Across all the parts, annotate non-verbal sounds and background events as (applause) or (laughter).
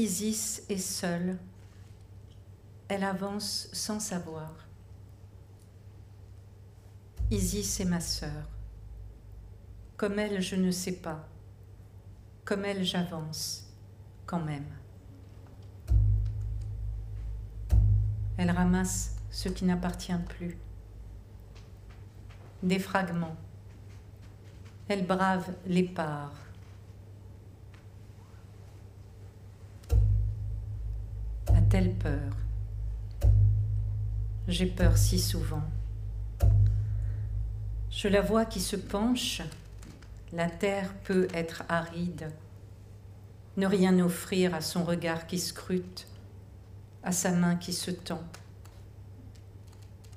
Isis est seule. Elle avance sans savoir. Isis est ma sœur. Comme elle, je ne sais pas. Comme elle, j'avance quand même. Elle ramasse ce qui n'appartient plus. Des fragments. Elle brave les parts. A-t-elle peur J'ai peur si souvent. Je la vois qui se penche. La terre peut être aride. Ne rien offrir à son regard qui scrute à sa main qui se tend.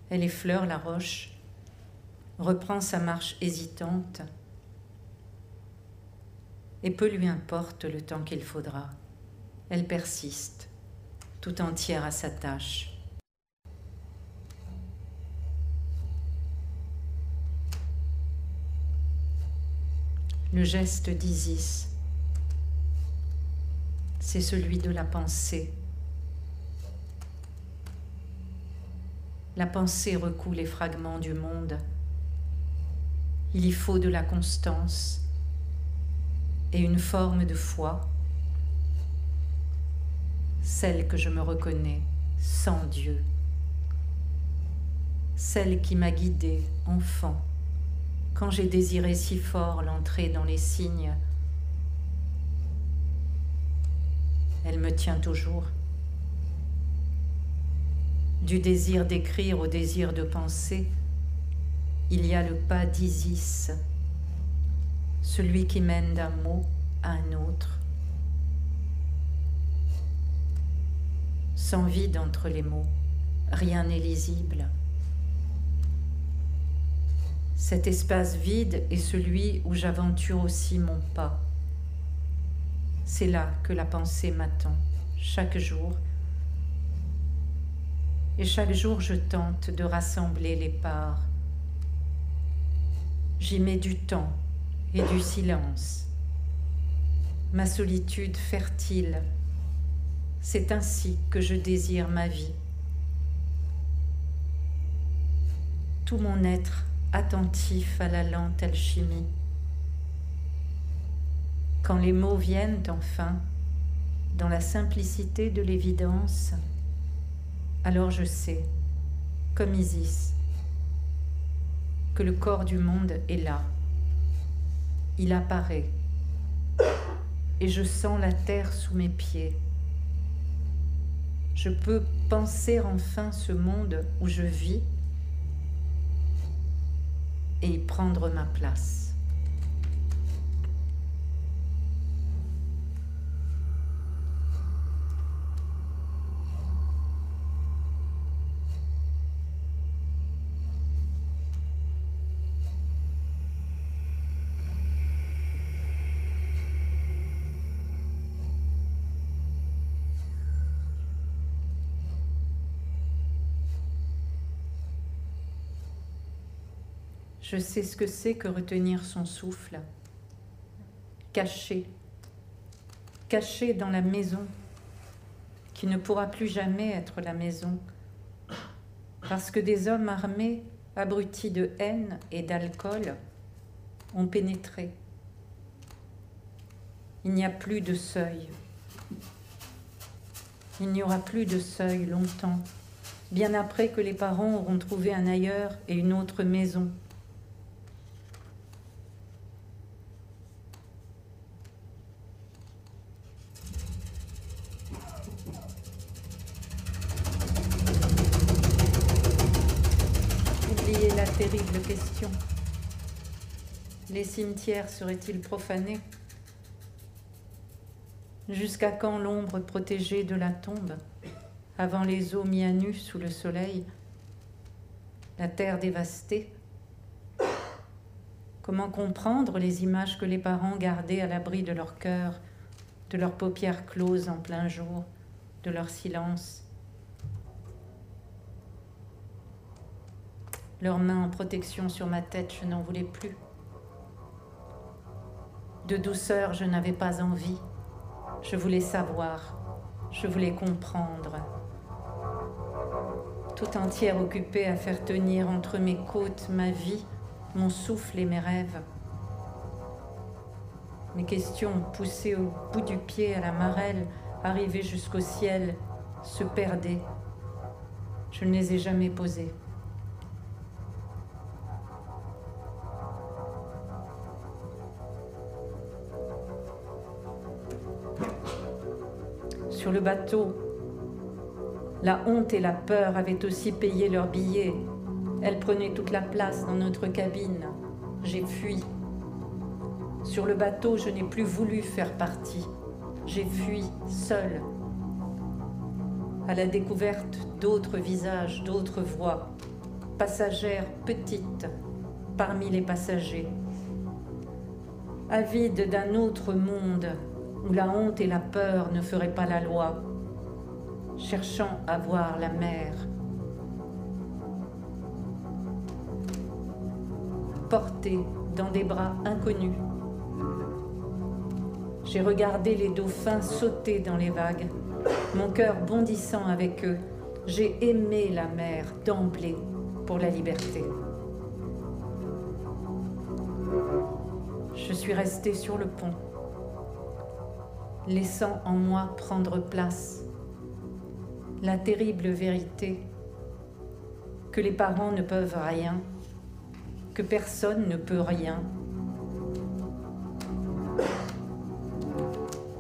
Elle effleure la roche, reprend sa marche hésitante, et peu lui importe le temps qu'il faudra. Elle persiste, tout entière à sa tâche. Le geste d'Isis, c'est celui de la pensée La pensée recoue les fragments du monde. Il y faut de la constance et une forme de foi, celle que je me reconnais sans Dieu, celle qui m'a guidée enfant quand j'ai désiré si fort l'entrée dans les signes. Elle me tient toujours du désir d'écrire au désir de penser, il y a le pas d'Isis, celui qui mène d'un mot à un autre. Sans vide entre les mots, rien n'est lisible. Cet espace vide est celui où j'aventure aussi mon pas. C'est là que la pensée m'attend, chaque jour, et chaque jour je tente de rassembler les parts. J'y mets du temps et du silence. Ma solitude fertile, c'est ainsi que je désire ma vie. Tout mon être attentif à la lente alchimie. Quand les mots viennent enfin, dans la simplicité de l'évidence, alors je sais, comme Isis, que le corps du monde est là. Il apparaît et je sens la terre sous mes pieds. Je peux penser enfin ce monde où je vis et prendre ma place. Je sais ce que c'est que retenir son souffle, caché, caché dans la maison, qui ne pourra plus jamais être la maison, parce que des hommes armés, abrutis de haine et d'alcool, ont pénétré. Il n'y a plus de seuil. Il n'y aura plus de seuil longtemps, bien après que les parents auront trouvé un ailleurs et une autre maison question. Les cimetières seraient-ils profanés Jusqu'à quand l'ombre protégée de la tombe, avant les eaux mis à nu sous le soleil, la terre dévastée? Comment comprendre les images que les parents gardaient à l'abri de leur cœur, de leurs paupières closes en plein jour, de leur silence? Leurs mains en protection sur ma tête, je n'en voulais plus. De douceur, je n'avais pas envie. Je voulais savoir Je voulais comprendre. Tout entière occupée à faire tenir entre mes côtes ma vie, mon souffle et mes rêves. Mes questions poussées au bout du pied à la marelle, arrivées jusqu'au ciel, se perdaient. Je ne les ai jamais posées. Sur le bateau, la honte et la peur avaient aussi payé leur billet. Elles prenaient toute la place dans notre cabine. J'ai fui. Sur le bateau, je n'ai plus voulu faire partie. J'ai fui seule, à la découverte d'autres visages, d'autres voix, passagères petites parmi les passagers, avide d'un autre monde où la honte et la peur ne feraient pas la loi, cherchant à voir la mer. Portée dans des bras inconnus, j'ai regardé les dauphins sauter dans les vagues, mon cœur bondissant avec eux. J'ai aimé la mer d'emblée pour la liberté. Je suis restée sur le pont, laissant en moi prendre place. La terrible vérité que les parents ne peuvent rien, que personne ne peut rien.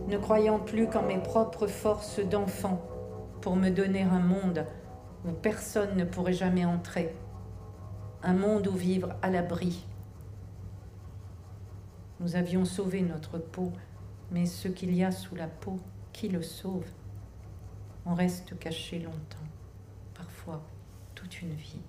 Ne croyant plus qu'en mes propres forces d'enfant pour me donner un monde où personne ne pourrait jamais entrer, un monde où vivre à l'abri. Nous avions sauvé notre peau, mais ce qu'il y a sous la peau, qui le sauve? On reste caché longtemps, parfois toute une vie.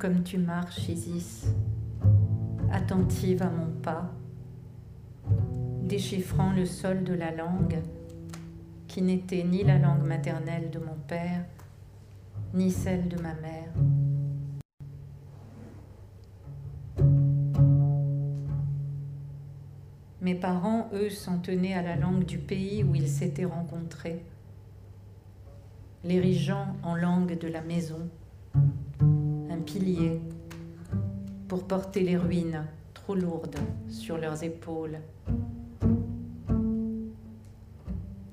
Comme tu marches, Isis, attentive à mon pas, déchiffrant le sol de la langue qui n'était ni la langue maternelle de mon père, ni celle de ma mère. Mes parents, eux, s'en tenaient à la langue du pays où ils s'étaient rencontrés, l'érigeant en langue de la maison pour porter les ruines trop lourdes sur leurs épaules.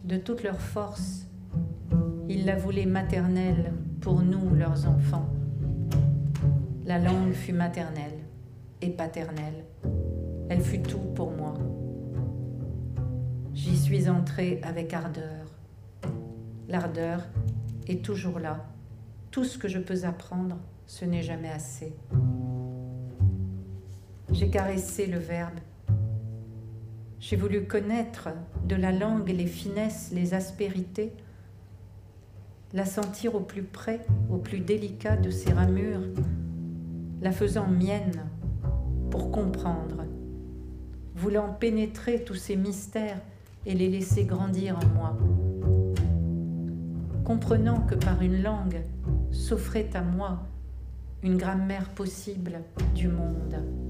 De toute leur force, ils la voulaient maternelle pour nous, leurs enfants. La langue fut maternelle et paternelle. Elle fut tout pour moi. J'y suis entrée avec ardeur. L'ardeur est toujours là. Tout ce que je peux apprendre ce n'est jamais assez. J'ai caressé le verbe. J'ai voulu connaître de la langue les finesses, les aspérités, la sentir au plus près, au plus délicat de ses ramures, la faisant mienne pour comprendre, voulant pénétrer tous ces mystères et les laisser grandir en moi, comprenant que par une langue s'offrait à moi une grammaire possible du monde.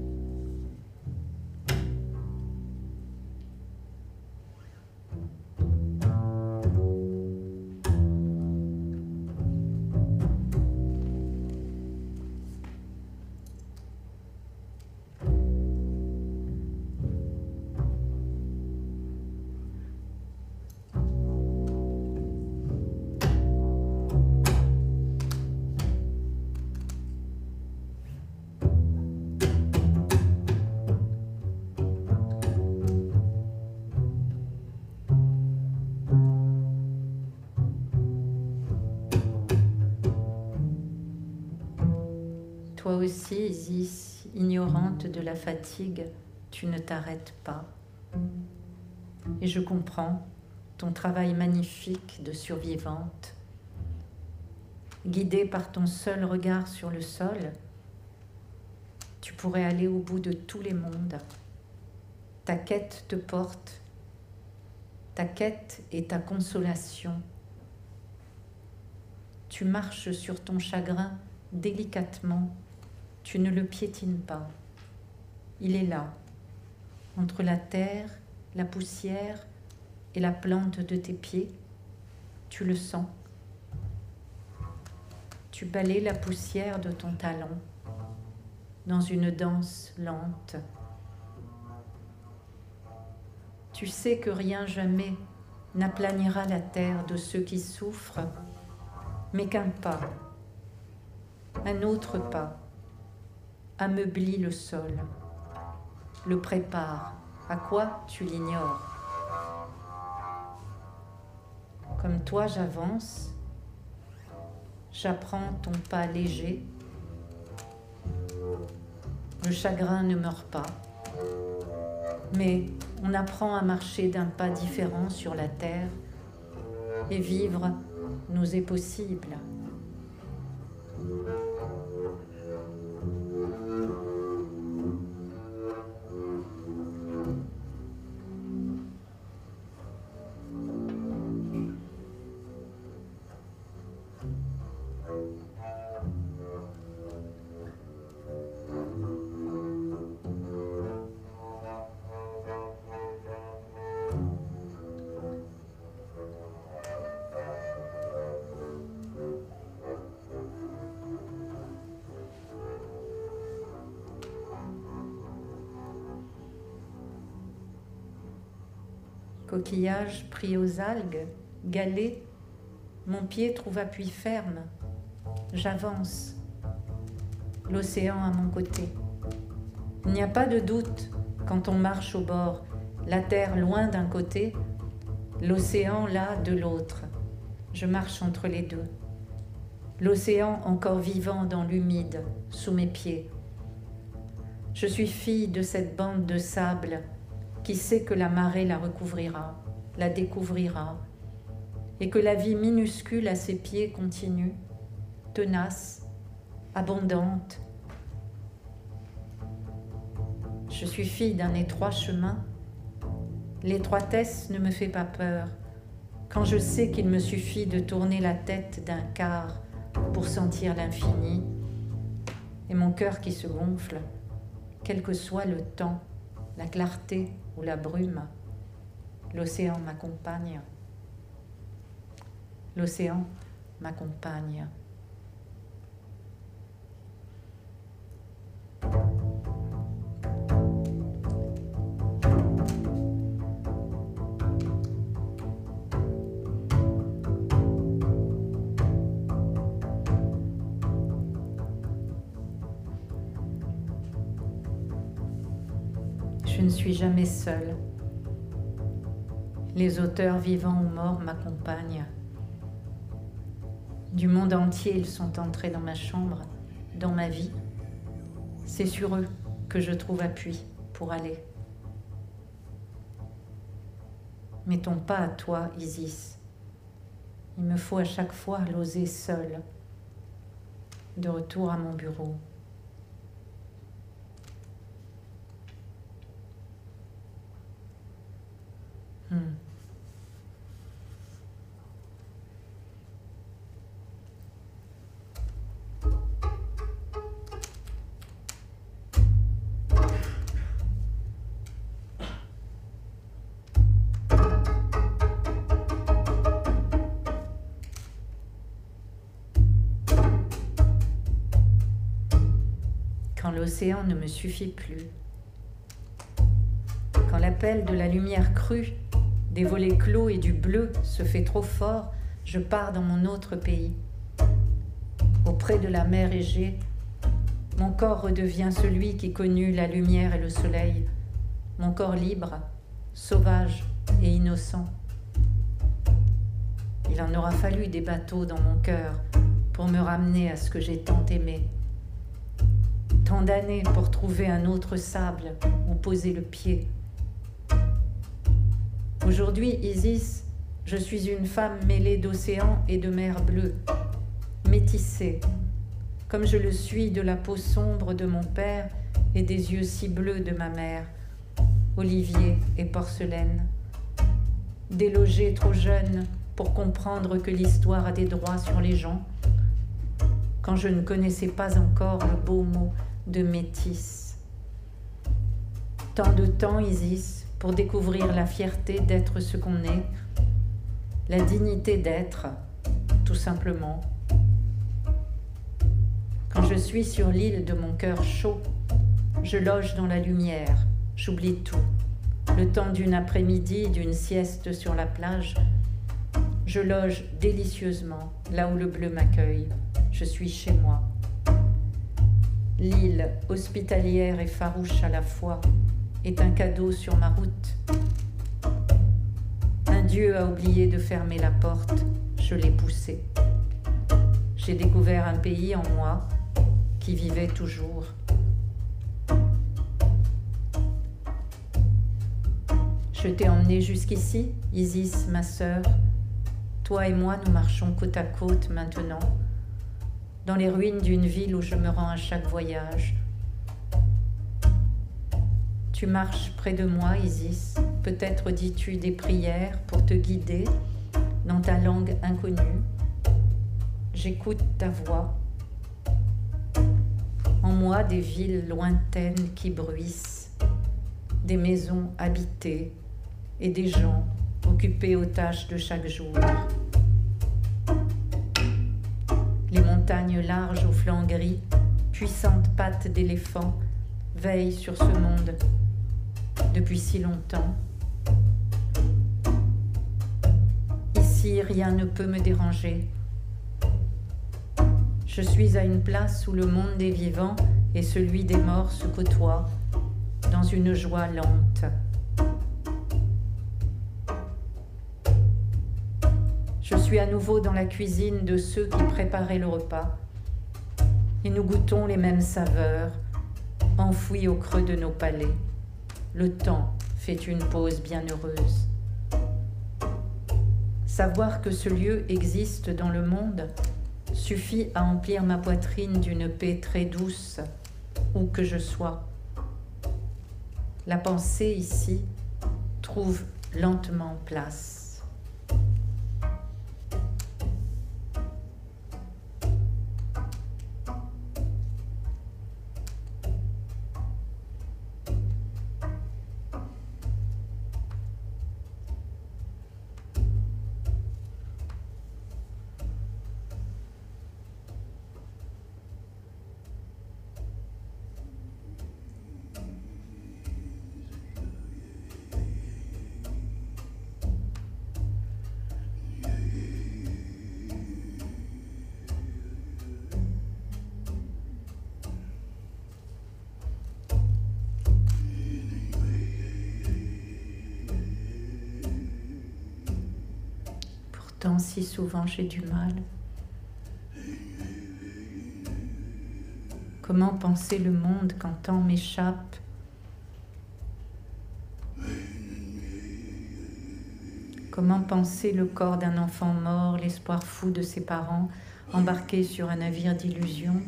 Toi aussi, Isis, ignorante de la fatigue, tu ne t'arrêtes pas. Et je comprends ton travail magnifique de survivante. Guidée par ton seul regard sur le sol, tu pourrais aller au bout de tous les mondes. Ta quête te porte. Ta quête est ta consolation. Tu marches sur ton chagrin délicatement. Tu ne le piétines pas. Il est là, entre la terre, la poussière et la plante de tes pieds. Tu le sens. Tu balais la poussière de ton talon dans une danse lente. Tu sais que rien jamais n'aplanira la terre de ceux qui souffrent, mais qu'un pas, un autre pas, ameublit le sol, le prépare. À quoi tu l'ignores? Comme toi j'avance, j'apprends ton pas léger le chagrin ne meurt pas. Mais on apprend à marcher d'un pas différent sur la terre et vivre nous est possible. Coquillage pris aux algues, galets, mon pied trouve appui ferme. J'avance. L'océan à mon côté. Il n'y a pas de doute quand on marche au bord, la terre loin d'un côté, l'océan là de l'autre. Je marche entre les deux. L'océan encore vivant dans l'humide, sous mes pieds. Je suis fille de cette bande de sable qui sait que la marée la recouvrira, la découvrira, et que la vie minuscule à ses pieds continue, tenace, abondante. Je suis fille d'un étroit chemin. L'étroitesse ne me fait pas peur quand je sais qu'il me suffit de tourner la tête d'un quart pour sentir l'infini et mon cœur qui se gonfle, quel que soit le temps, la clarté ou la brume, l'océan m'accompagne. L'océan m'accompagne. Suis jamais seule. Les auteurs vivants ou morts m'accompagnent. Du monde entier, ils sont entrés dans ma chambre, dans ma vie. C'est sur eux que je trouve appui pour aller. Ton pas à toi, Isis. Il me faut à chaque fois l'oser seul. De retour à mon bureau. Quand l'océan ne me suffit plus, quand l'appel de la lumière crue des volets clos et du bleu se fait trop fort, je pars dans mon autre pays. Auprès de la mer Égée, mon corps redevient celui qui connut la lumière et le soleil, mon corps libre, sauvage et innocent. Il en aura fallu des bateaux dans mon cœur pour me ramener à ce que j'ai tant aimé. tant d'années pour trouver un autre sable où poser le pied. Aujourd'hui, Isis, je suis une femme mêlée d'océan et de mer bleue, métissée, comme je le suis de la peau sombre de mon père et des yeux si bleus de ma mère, olivier et porcelaine. Délogée trop jeune pour comprendre que l'histoire a des droits sur les gens, quand je ne connaissais pas encore le beau mot de métisse. Tant de temps, Isis, pour découvrir la fierté d'être ce qu'on est, la dignité d'être, tout simplement. Quand je suis sur l'île de mon cœur chaud, je loge dans la lumière, j'oublie tout. Le temps d'une après-midi, d'une sieste sur la plage, je loge délicieusement là où le bleu m'accueille. Je suis chez moi. L'île hospitalière et farouche à la fois est un cadeau sur ma route. Un Dieu a oublié de fermer la porte, je l'ai poussé. J'ai découvert un pays en moi qui vivait toujours. Je t'ai emmené jusqu'ici, Isis, ma sœur. Toi et moi, nous marchons côte à côte maintenant dans les ruines d'une ville où je me rends à chaque voyage. Tu marches près de moi, Isis. Peut-être dis-tu des prières pour te guider dans ta langue inconnue. J'écoute ta voix. En moi, des villes lointaines qui bruissent, des maisons habitées et des gens occupés aux tâches de chaque jour. Les montagnes larges aux flancs gris, puissantes pattes d'éléphant, veillent sur ce monde depuis si longtemps. Ici, rien ne peut me déranger. Je suis à une place où le monde des vivants et celui des morts se côtoient dans une joie lente. Je suis à nouveau dans la cuisine de ceux qui préparaient le repas. Et nous goûtons les mêmes saveurs, enfouies au creux de nos palais. Le temps fait une pause bienheureuse. Savoir que ce lieu existe dans le monde suffit à emplir ma poitrine d'une paix très douce, où que je sois. La pensée ici trouve lentement place. Si souvent j'ai du mal. Comment penser le monde quand tant m'échappe? Comment penser le corps d'un enfant mort, l'espoir fou de ses parents, embarqués sur un navire d'illusion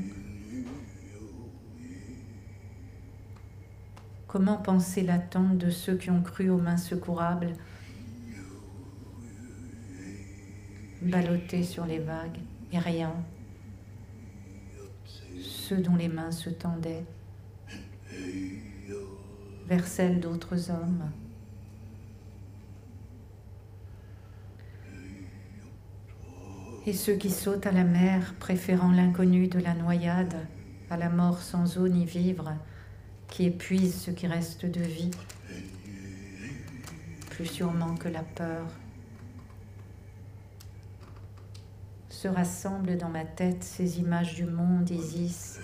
Comment penser l'attente de ceux qui ont cru aux mains secourables ballottés sur les vagues et rien. Ceux dont les mains se tendaient vers celles d'autres hommes. Et ceux qui sautent à la mer, préférant l'inconnu de la noyade à la mort sans eau ni vivre, qui épuise ce qui reste de vie, plus sûrement que la peur. Se rassemblent dans ma tête ces images du monde, Isis.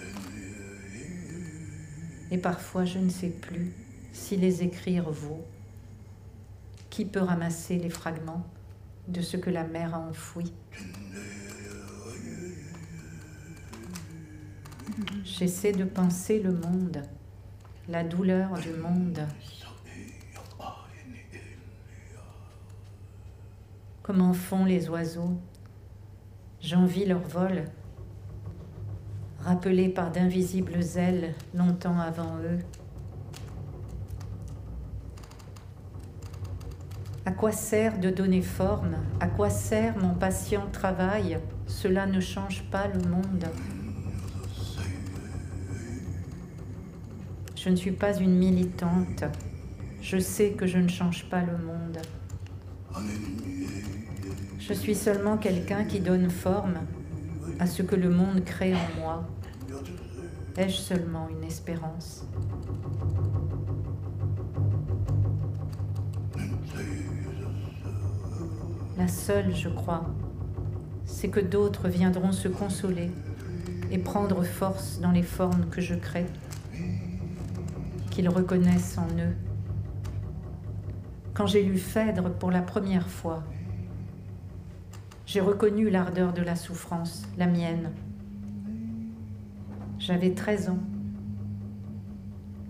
Et parfois je ne sais plus si les écrire vaut. Qui peut ramasser les fragments de ce que la mer a enfoui? J'essaie de penser le monde, la douleur du monde. Comment font les oiseaux J'envie leur vol, rappelés par d'invisibles ailes longtemps avant eux. À quoi sert de donner forme? À quoi sert mon patient travail? Cela ne change pas le monde. Je ne suis pas une militante. Je sais que je ne change pas le monde. Je suis seulement quelqu'un qui donne forme à ce que le monde crée en moi. Ai-je seulement une espérance? La seule, je crois, c'est que d'autres viendront se consoler et prendre force dans les formes que je crée, qu'ils reconnaissent en eux. Quand j'ai lu Phèdre pour la première fois, j'ai reconnu l'ardeur de la souffrance, la mienne. J'avais 13 ans.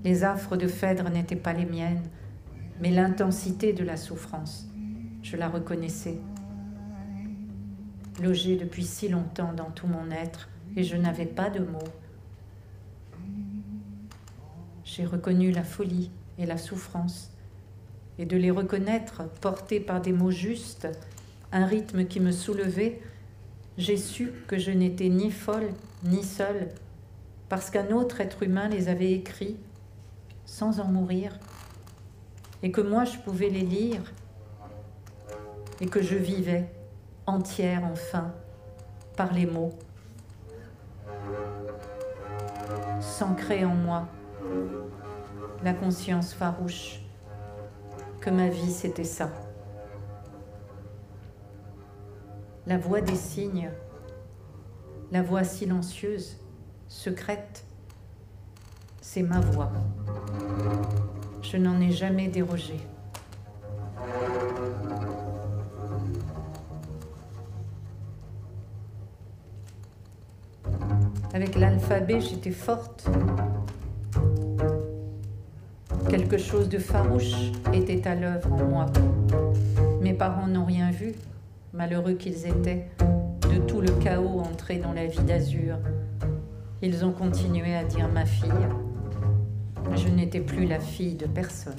Les affres de Phèdre n'étaient pas les miennes, mais l'intensité de la souffrance je la reconnaissais. Logée depuis si longtemps dans tout mon être, et je n'avais pas de mots. J'ai reconnu la folie et la souffrance, et de les reconnaître portés par des mots justes, un rythme qui me soulevait, j'ai su que je n'étais ni folle ni seule, parce qu'un autre être humain les avait écrits sans en mourir, et que moi je pouvais les lire et que je vivais entière enfin par les mots, s'ancrer en moi la conscience farouche que ma vie c'était ça. La voix des signes, la voix silencieuse, secrète, c'est ma voix. Je n'en ai jamais dérogé. Avec l'alphabet, j'étais forte. Quelque chose de farouche était à l'œuvre en moi. Mes parents n'ont rien vu, malheureux qu'ils étaient, de tout le chaos entré dans la vie d'azur. Ils ont continué à dire ma fille. Je n'étais plus la fille de personne.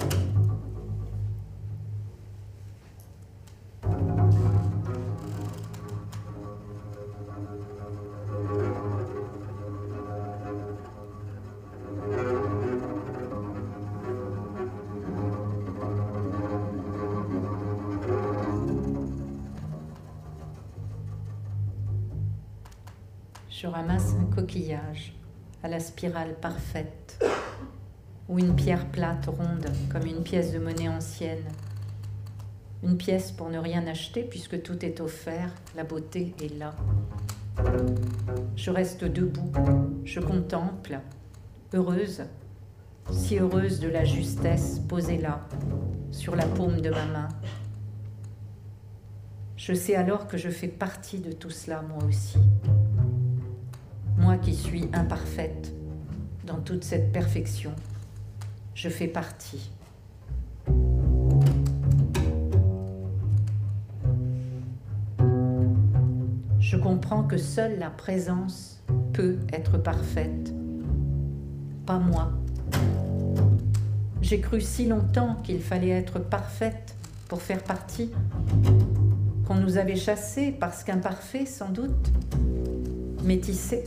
Spirale parfaite, ou une pierre plate ronde comme une pièce de monnaie ancienne. Une pièce pour ne rien acheter puisque tout est offert, la beauté est là. Je reste debout, je contemple, heureuse, si heureuse de la justesse posée là, sur la paume de ma main. Je sais alors que je fais partie de tout cela moi aussi moi qui suis imparfaite dans toute cette perfection, je fais partie. Je comprends que seule la présence peut être parfaite, pas moi. J'ai cru si longtemps qu'il fallait être parfaite pour faire partie, qu'on nous avait chassés parce qu'imparfait sans doute, métissés.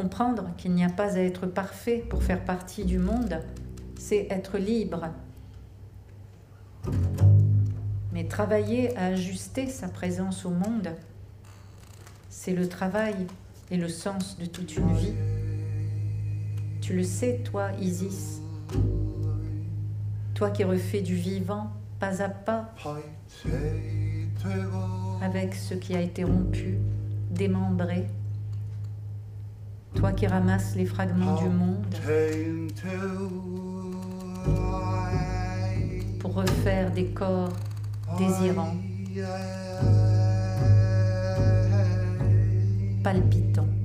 Comprendre qu'il n'y a pas à être parfait pour faire partie du monde, c'est être libre. Mais travailler à ajuster sa présence au monde, c'est le travail et le sens de toute une vie. Tu le sais, toi, Isis, toi qui refais du vivant pas à pas avec ce qui a été rompu, démembré. Toi qui ramasses les fragments du monde pour refaire des corps désirants. palpitant.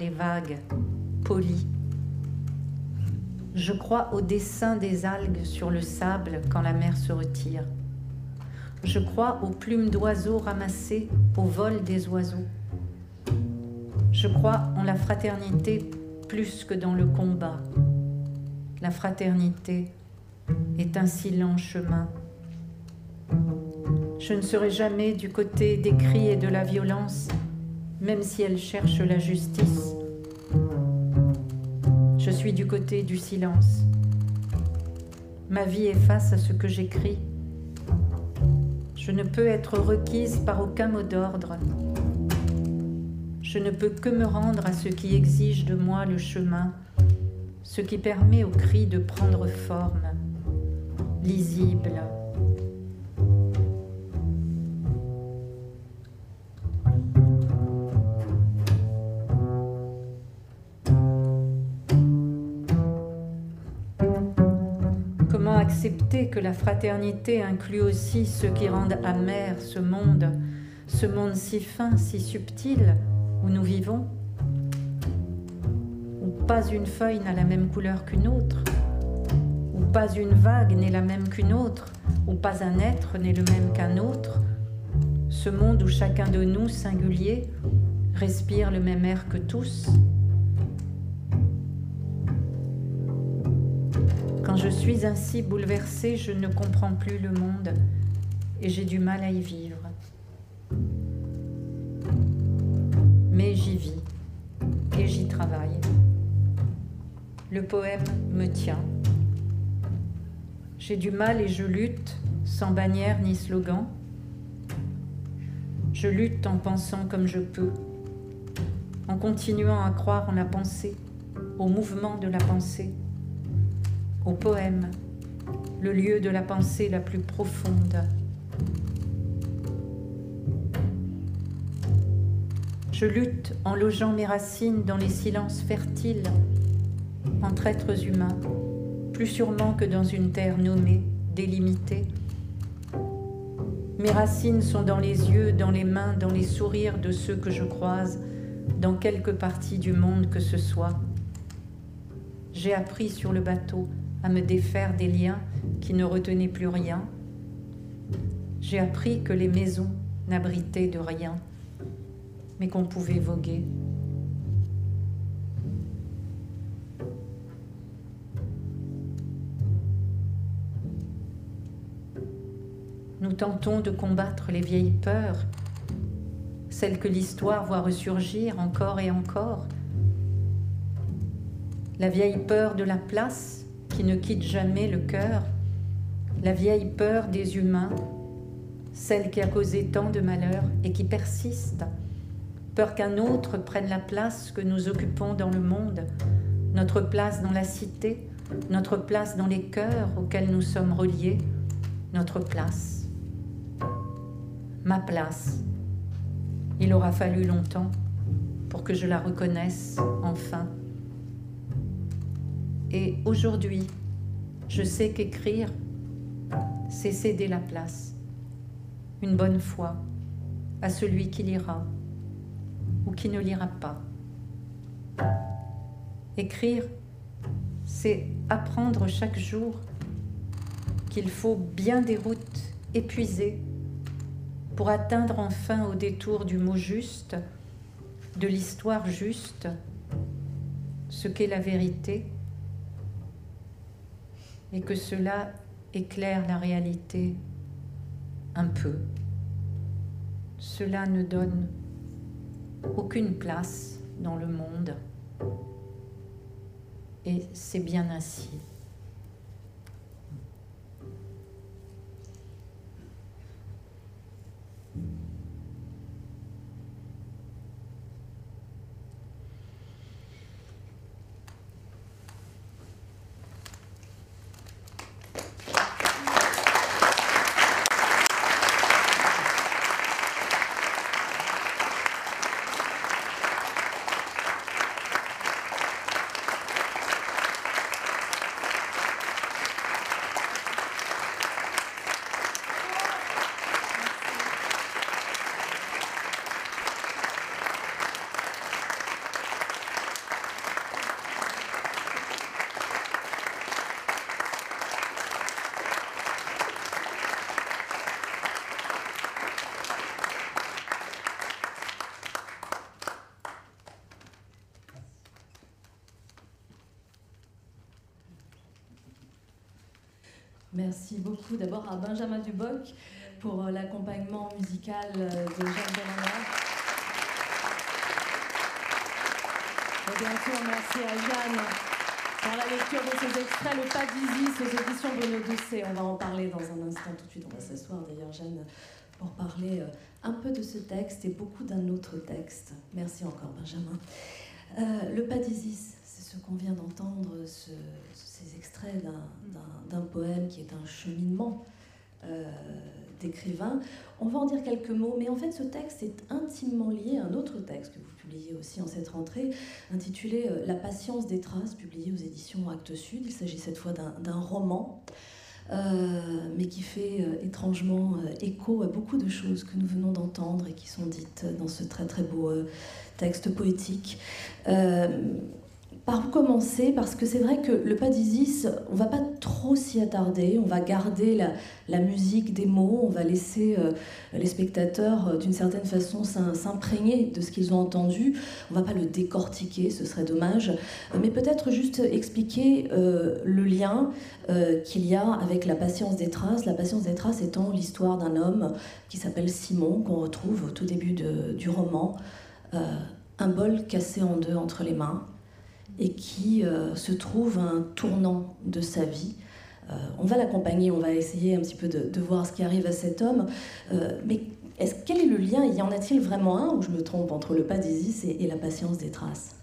Les vagues, polies. Je crois au dessin des algues sur le sable quand la mer se retire. Je crois aux plumes d'oiseaux ramassées au vol des oiseaux. Je crois en la fraternité plus que dans le combat. La fraternité est un si lent chemin. Je ne serai jamais du côté des cris et de la violence même si elle cherche la justice. Je suis du côté du silence. Ma vie est face à ce que j'écris. Je ne peux être requise par aucun mot d'ordre. Je ne peux que me rendre à ce qui exige de moi le chemin, ce qui permet au cri de prendre forme, lisible, que la fraternité inclut aussi ceux qui rendent amer ce monde, ce monde si fin, si subtil où nous vivons, où pas une feuille n'a la même couleur qu'une autre, où pas une vague n'est la même qu'une autre, où pas un être n'est le même qu'un autre, ce monde où chacun de nous, singulier, respire le même air que tous, Quand je suis ainsi bouleversée, je ne comprends plus le monde et j'ai du mal à y vivre. Mais j'y vis et j'y travaille. Le poème me tient. J'ai du mal et je lutte sans bannière ni slogan. Je lutte en pensant comme je peux, en continuant à croire en la pensée, au mouvement de la pensée au poème, le lieu de la pensée la plus profonde. Je lutte en logeant mes racines dans les silences fertiles entre êtres humains, plus sûrement que dans une terre nommée, délimitée. Mes racines sont dans les yeux, dans les mains, dans les sourires de ceux que je croise, dans quelque partie du monde que ce soit. J'ai appris sur le bateau à me défaire des liens qui ne retenaient plus rien. J'ai appris que les maisons n'abritaient de rien, mais qu'on pouvait voguer. Nous tentons de combattre les vieilles peurs, celles que l'histoire voit ressurgir encore et encore. La vieille peur de la place ne quitte jamais le cœur, la vieille peur des humains, celle qui a causé tant de malheur et qui persiste, peur qu'un autre prenne la place que nous occupons dans le monde, notre place dans la cité, notre place dans les cœurs auxquels nous sommes reliés, notre place, ma place. Il aura fallu longtemps pour que je la reconnaisse enfin. Et aujourd'hui, je sais qu'écrire, c'est céder la place, une bonne fois, à celui qui lira ou qui ne lira pas. Écrire, c'est apprendre chaque jour qu'il faut bien des routes épuisées pour atteindre enfin au détour du mot juste, de l'histoire juste, ce qu'est la vérité et que cela éclaire la réalité un peu. Cela ne donne aucune place dans le monde Et c'est bien ainsi. Merci beaucoup d'abord à Benjamin Duboc pour euh, l'accompagnement musical euh, de Jean Bellana. Et bien sûr, merci à Jeanne pour la lecture de ces extraits, le pas d'Isis aux éditions Bruno Doucet. On va en parler dans un instant tout de suite. On va s'asseoir d'ailleurs, Jeanne, pour parler euh, un peu de ce texte et beaucoup d'un autre texte. Merci encore, Benjamin. le pas d'Isis, c'est ce qu'on vient d'entendre, ce, ces extraits d'un poème qui est un cheminement euh, d'écrivain. On va en dire quelques mots, mais en fait ce texte est intimement lié à un autre texte que vous publiez aussi en cette rentrée, intitulé euh, La patience des traces, publié aux éditions Actes Sud. Il s'agit cette fois d'un roman. Euh, mais qui fait étrangement écho à beaucoup de choses que nous venons d'entendre et qui sont dites dans ce très très beau texte poétique par où commencer Parce que c'est vrai que le pas d'Isis, on va pas trop s'y attarder, on va garder la, musique des mots, on va laisser euh, les spectateurs euh, d'une certaine façon s'imprégner de ce qu'ils ont entendu, on va pas le décortiquer, ce serait dommage, mais peut-être juste expliquer euh, le lien qu'il y a avec la patience des traces, la patience des traces étant l'histoire d'un homme qui s'appelle Simon, qu'on retrouve au tout début du roman, un bol cassé en deux entre les mains et qui euh, se trouve un tournant de sa vie. Euh, on va l'accompagner, on va essayer un petit peu de, voir ce qui arrive à cet homme. Euh, mais est quel est le lien? Y en a-t-il vraiment un, ou je me trompe, entre le pas d'Isis et, la patience des traces?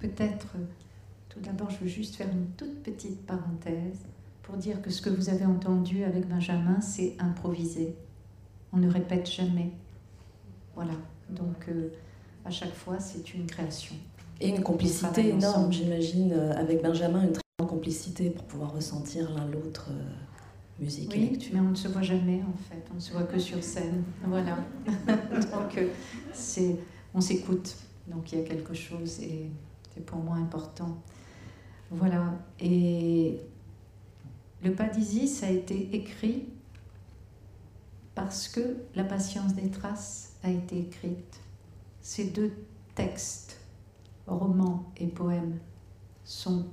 Peut-être, tout d'abord, je veux juste faire une toute petite parenthèse pour dire que ce que vous avez entendu avec Benjamin, c'est improvisé. On ne répète jamais. Voilà. Donc, à chaque fois, c'est une création. Et une complicité énorme, j'imagine, euh, avec Benjamin, une très grande complicité pour pouvoir ressentir l'un l'autre euh, musique oui, mais on ne se voit jamais en fait, on ne se voit que sur scène. Voilà. (laughs) Donc, euh, c'est, on s'écoute. Donc, il y a quelque chose et c'est pour moi important. Voilà. Et le pas d'Isis a été écrit parce que la patience des traces a été écrite ces deux textes, romans et poèmes, sont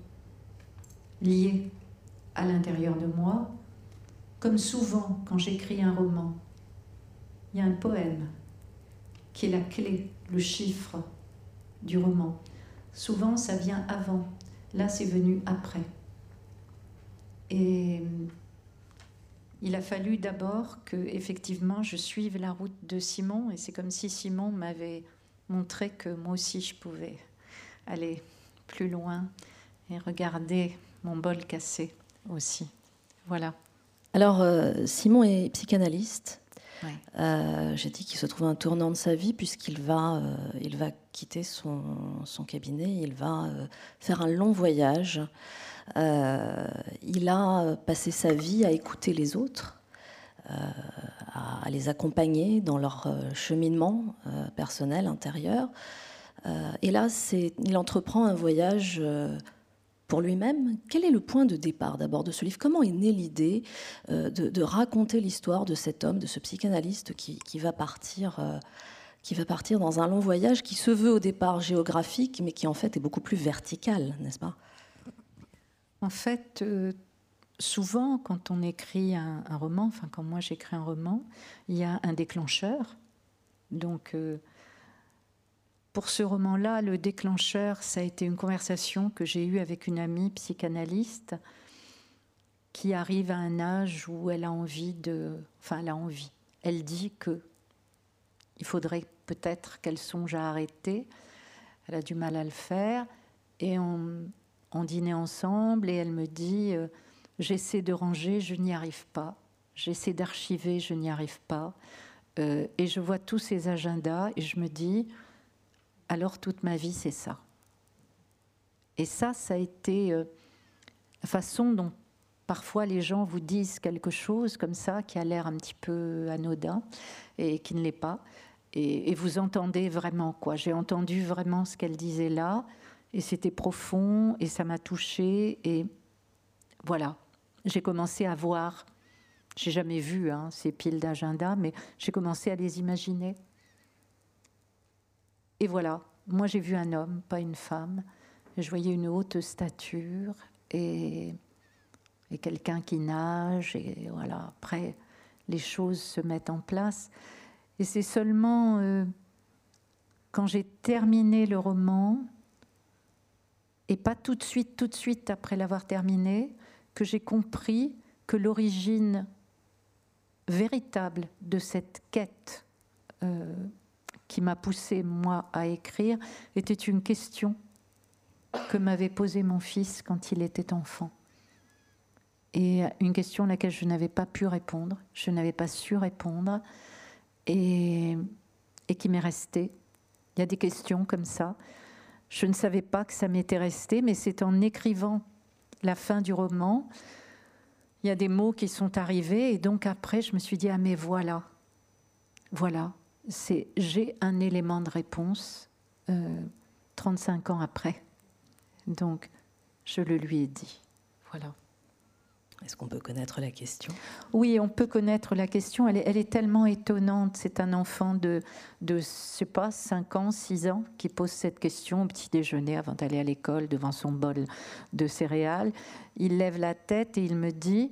liés à l'intérieur de moi, comme souvent quand j'écris un roman, il y a un poème qui est la clé, le chiffre du roman. Souvent, ça vient avant. Là, c'est venu après. Et il a fallu d'abord que, effectivement, je suive la route de Simon, et c'est comme si Simon m'avait montrer que moi aussi je pouvais aller plus loin et regarder mon bol cassé aussi. Voilà. Alors, euh, Simon est psychanalyste. Euh, j'ai dit qu'il se trouve un tournant de sa vie puisqu'il va, euh, il va quitter son, son, cabinet, il va faire un long voyage. il a passé sa vie à écouter les autres, à, les accompagner dans leur euh, cheminement euh, personnel intérieur. Euh, et là, il entreprend un voyage pour lui-même. Quel est le point de départ d'abord de ce livre? Comment est née l'idée de, raconter l'histoire de cet homme, de ce psychanalyste qui, va partir qui va partir dans un long voyage qui se veut au départ géographique, mais qui en fait est beaucoup plus vertical, n'est-ce pas? En fait, souvent, quand on écrit un, roman, enfin quand moi j'écris un roman, il y a un déclencheur. Donc, euh, pour ce roman-là, le déclencheur, ça a été une conversation que j'ai eue avec une amie psychanalyste qui arrive à un âge où elle a envie de. Enfin, elle a envie. Elle dit que il faudrait peut-être qu'elle songe à arrêter. Elle a du mal à le faire. Et on, dînait ensemble et elle me dit euh, J'essaie de ranger, je n'y arrive pas. J'essaie d'archiver, je n'y arrive pas. Euh, et je vois tous ces agendas et je me dis Alors toute ma vie, c'est ça. Et ça, ça a été euh, la façon dont parfois les gens vous disent quelque chose comme ça qui a l'air un petit peu anodin et qui ne l'est pas. Et, vous entendez vraiment quoi. J'ai entendu vraiment ce qu'elle disait là et c'était profond et ça m'a touché et voilà. J'ai commencé à voir. J'ai jamais vu hein, ces piles d'agenda, mais j'ai commencé à les imaginer. Et voilà, moi j'ai vu un homme, pas une femme. Je voyais une haute stature et et quelqu'un qui nage, et voilà, après, les choses se mettent en place. Et c'est seulement euh, quand j'ai terminé le roman, et pas tout de suite, tout de suite après l'avoir terminé, que j'ai compris que l'origine véritable de cette quête euh, qui m'a poussé, moi, à écrire, était une question que m'avait posée mon fils quand il était enfant et une question à laquelle je n'avais pas pu répondre, je n'avais pas su répondre, et, et qui m'est restée. Il y a des questions comme ça. Je ne savais pas que ça m'était resté, mais c'est en écrivant la fin du roman, il y a des mots qui sont arrivés, et donc après, je me suis dit, ah mais voilà, voilà, c'est j'ai un élément de réponse euh, 35 ans après. Donc, je le lui ai dit. Voilà. Est-ce qu'on peut connaître la question? Oui, on peut connaître la question. Elle est, tellement étonnante. C'est un enfant de, de, je sais pas, 5 ans, 6 ans qui pose cette question au petit déjeuner avant d'aller à l'école devant son bol de céréales. Il lève la tête et il me dit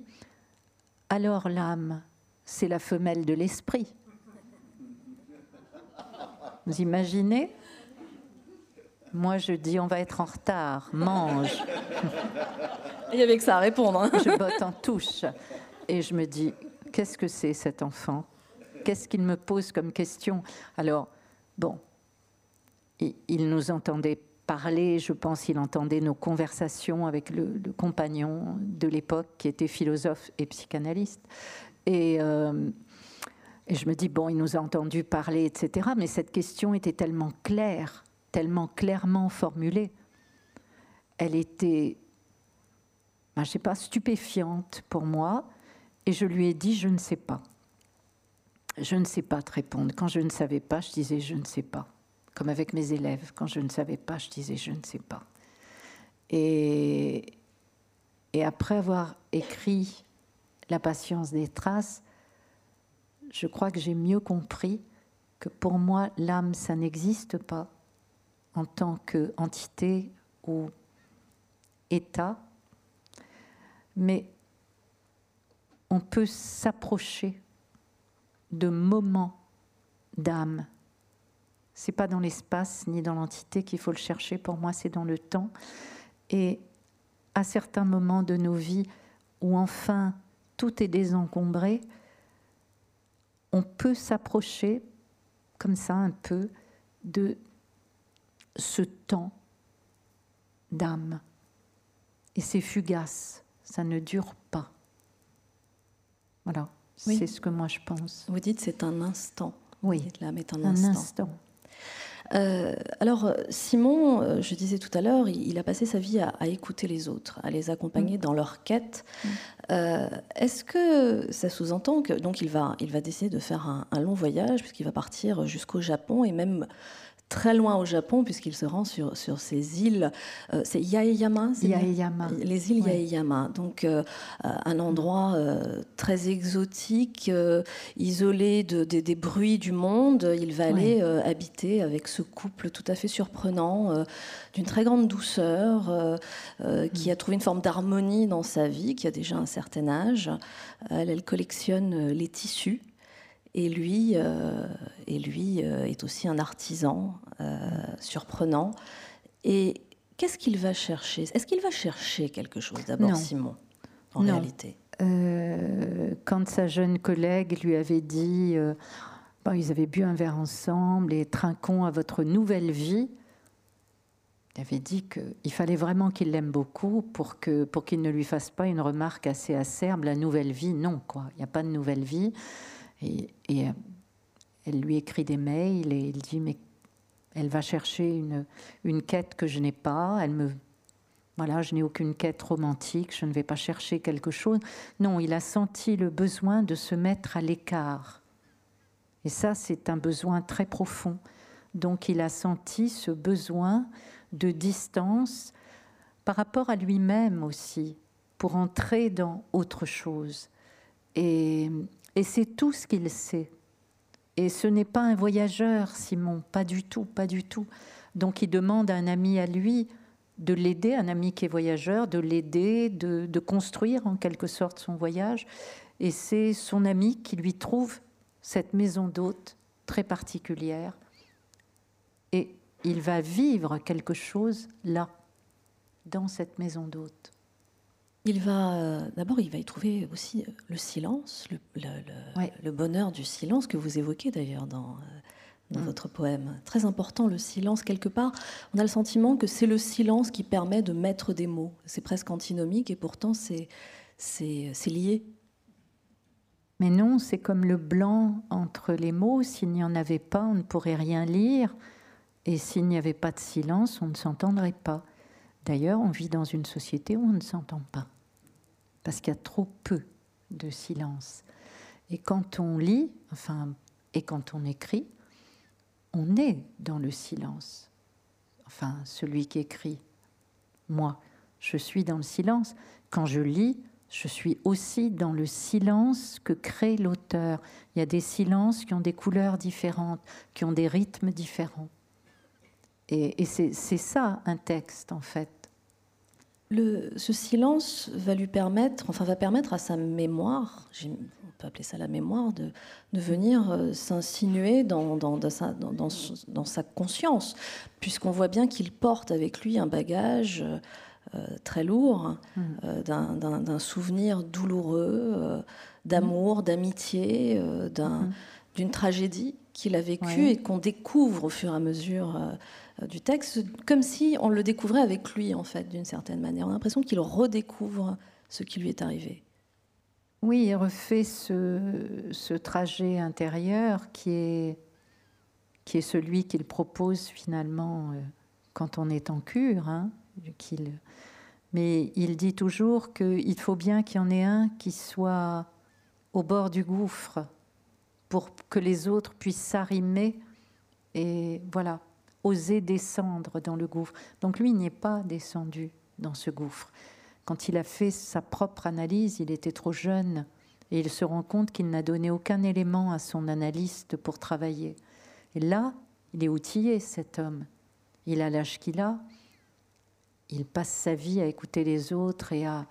Alors l'âme, c'est la femelle de l'esprit. Vous imaginez? Moi, je dis on va être en retard, mange. (laughs) Il y avait que ça à répondre. Hein. Je botte en touche. Et je me dis qu'est-ce que c'est cet enfant? Qu'est-ce qu'il me pose comme question? Alors, bon, il, nous entendait parler, je pense qu'il entendait nos conversations avec le, compagnon de l'époque qui était philosophe et psychanalyste. Et, euh, et je me dis, bon, il nous a entendu parler, etc. Mais cette question était tellement claire tellement clairement formulée. Elle était, ben, je sais pas, stupéfiante pour moi. Et je lui ai dit, je ne sais pas. Je ne sais pas te répondre. Quand je ne savais pas, je disais, je ne sais pas. Comme avec mes élèves, quand je ne savais pas, je disais, je ne sais pas. Et, et après avoir écrit La patience des traces, je crois que j'ai mieux compris que pour moi, l'âme, ça n'existe pas, en tant qu'entité ou état, mais on peut s'approcher de moments d'âme. C'est pas dans l'espace ni dans l'entité qu'il faut le chercher. Pour moi, c'est dans le temps. Et à certains moments de nos vies où enfin tout est désencombré, on peut s'approcher comme ça un peu de ce temps d'âme. Et c'est fugace, ça ne dure pas. Voilà, c'est ce que moi je pense. Vous dites c'est un instant. Oui, l'âme est un, un instant. Euh, alors, Simon, euh, je disais tout à l'heure, il, a passé sa vie à, écouter les autres, à les accompagner mm. dans leur quête. Mm. Euh, est-ce que ça sous-entend que donc il va, il va décider de faire un, un long voyage puisqu'il va partir jusqu'au Japon et même très loin au Japon, puisqu'il se rend sur, sur ces îles. Euh, c'est Yaeyama, Yaeyama. Les îles Yaeyama. Donc, euh, un endroit euh, très exotique, isolé de, des bruits du monde. Il va aller habiter avec ce couple tout à fait surprenant, d'une très grande douceur, qui a trouvé une forme d'harmonie dans sa vie, qui a déjà un certain âge. elle collectionne les tissus Et lui, et lui est aussi un artisan surprenant. Et qu'est-ce qu'il va chercher? Est-ce qu'il va chercher quelque chose d'abord, Simon, en réalité? Quand sa jeune collègue lui avait dit ils avaient bu un verre ensemble et trinquons à votre nouvelle vie. Il avait dit qu'il fallait vraiment qu'il l'aime beaucoup pour que pour qu'il ne lui fasse pas une remarque assez acerbe. La nouvelle vie, non, quoi. Il n'y a pas de nouvelle vie. Et, euh, elle lui écrit des mails et il dit mais elle va chercher une, une quête que je n'ai pas. Elle me voilà, je n'ai aucune quête romantique. Je ne vais pas chercher quelque chose. Non, il a senti le besoin de se mettre à l'écart et ça, c'est un besoin très profond. Donc il a senti ce besoin de distance par rapport à lui-même aussi, pour entrer dans autre chose. Et, et c'est tout ce qu'il sait. Et ce n'est pas un voyageur, Simon, pas du tout, pas du tout. Donc il demande à un ami à lui de l'aider, un ami qui est voyageur, de l'aider, de, de, construire en quelque sorte son voyage. Et c'est son ami qui lui trouve cette maison d'hôte très particulière. Et il va vivre quelque chose là, dans cette maison d'hôte. Il va euh, d'abord, il va y trouver aussi euh, le silence, le, bonheur du silence que vous évoquez d'ailleurs dans, euh, dans mm. votre poème. Très important, le silence quelque part. On a le sentiment que c'est le silence qui permet de mettre des mots. C'est presque antinomique et pourtant c'est c'est lié mais non, c'est comme le blanc entre les mots. S'il n'y en avait pas, on ne pourrait rien lire. Et s'il n'y avait pas de silence, on ne s'entendrait pas. D'ailleurs, on vit dans une société où on ne s'entend pas. Parce qu'il y a trop peu de silence. Et quand on lit, enfin, et quand on écrit, on est dans le silence. Enfin, celui qui écrit, moi, je suis dans le silence. Quand je lis, je suis aussi dans le silence que crée l'auteur. Il y a des silences qui ont des couleurs différentes, qui ont des rythmes différents. Et, c'est ça un texte, en fait. Le, ce silence va lui permettre, enfin va permettre à sa mémoire, on peut appeler ça la mémoire, de, de venir euh, s'insinuer dans, dans, dans, sa, dans, sa conscience, puisqu'on voit bien qu'il porte avec lui un bagage euh, très lourd, mm. euh, d'un souvenir douloureux, d'amour, d'amitié, mm. d'une tragédie qu'il a vécue et qu'on découvre au fur et à mesure du texte, comme si on le découvrait avec lui, en fait, d'une certaine manière. On a l'impression qu'il redécouvre ce qui lui est arrivé. Oui, il refait ce, trajet intérieur qui est, qui est celui qu'il propose finalement quand on est en cure, hein, mais il dit toujours qu'il faut bien qu'il y en ait un qui soit au bord du gouffre pour que les autres puissent s'arrimer et voilà, oser descendre dans le gouffre. Donc lui, il n'est pas descendu dans ce gouffre. Quand il a fait sa propre analyse, il était trop jeune et il se rend compte qu'il n'a donné aucun élément à son analyste pour travailler. Et là, il est outillé, cet homme. Il a l'âge qu'il a, il passe sa vie à écouter les autres et à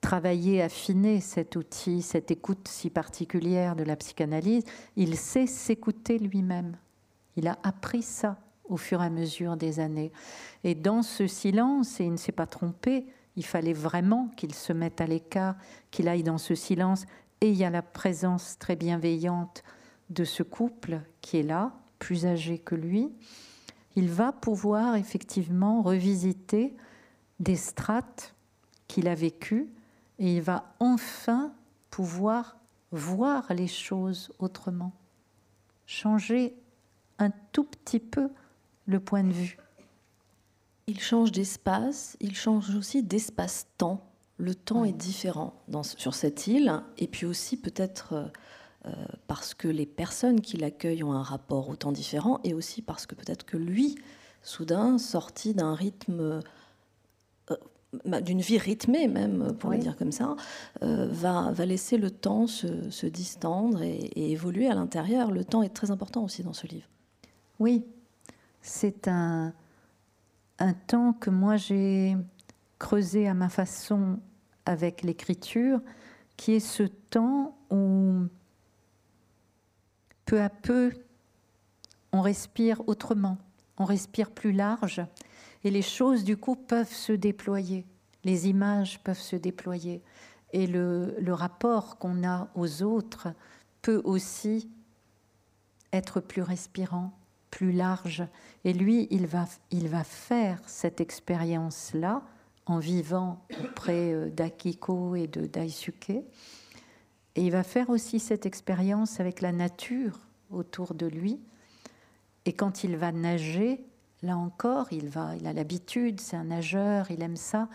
travailler, affiner cet outil, cette écoute si particulière de la psychanalyse. Il sait s'écouter lui-même. Il a appris ça au fur et à mesure des années. Et dans ce silence, et il ne s'est pas trompé, il fallait vraiment qu'il se mette à l'écart, qu'il aille dans ce silence. Et il y a la présence très bienveillante de ce couple qui est là, plus âgé que lui, il va pouvoir effectivement revisiter des strates qu'il a vécues et il va enfin pouvoir voir les choses autrement, changer un tout petit peu le point de vue. Il change d'espace, il change aussi d'espace-temps. Le temps est différent sur cette île, et puis aussi peut-être euh, euh, parce que les personnes qui l'accueillent ont un rapport autant différent et aussi parce que peut-être que lui, soudain, sorti d'un rythme, euh, d'une vie rythmée même, pour le dire comme ça, euh, va, va, laisser le temps se, distendre et, évoluer à l'intérieur. Le temps est très important aussi dans ce livre. Oui, c'est un, un temps que moi j'ai creusé à ma façon avec l'écriture, qui est ce temps où peu à peu, on respire autrement, on respire plus large, et les choses, du coup, peuvent se déployer, les images peuvent se déployer, et le, le rapport qu'on a aux autres peut aussi être plus respirant, plus large. Et lui, il va, il va faire cette expérience-là en vivant auprès euh, d'Akiko et de Daisuke. Et il va faire aussi cette expérience avec la nature autour de lui. Et quand il va nager, là encore, il, va, il a l'habitude, c'est un nageur, il aime ça.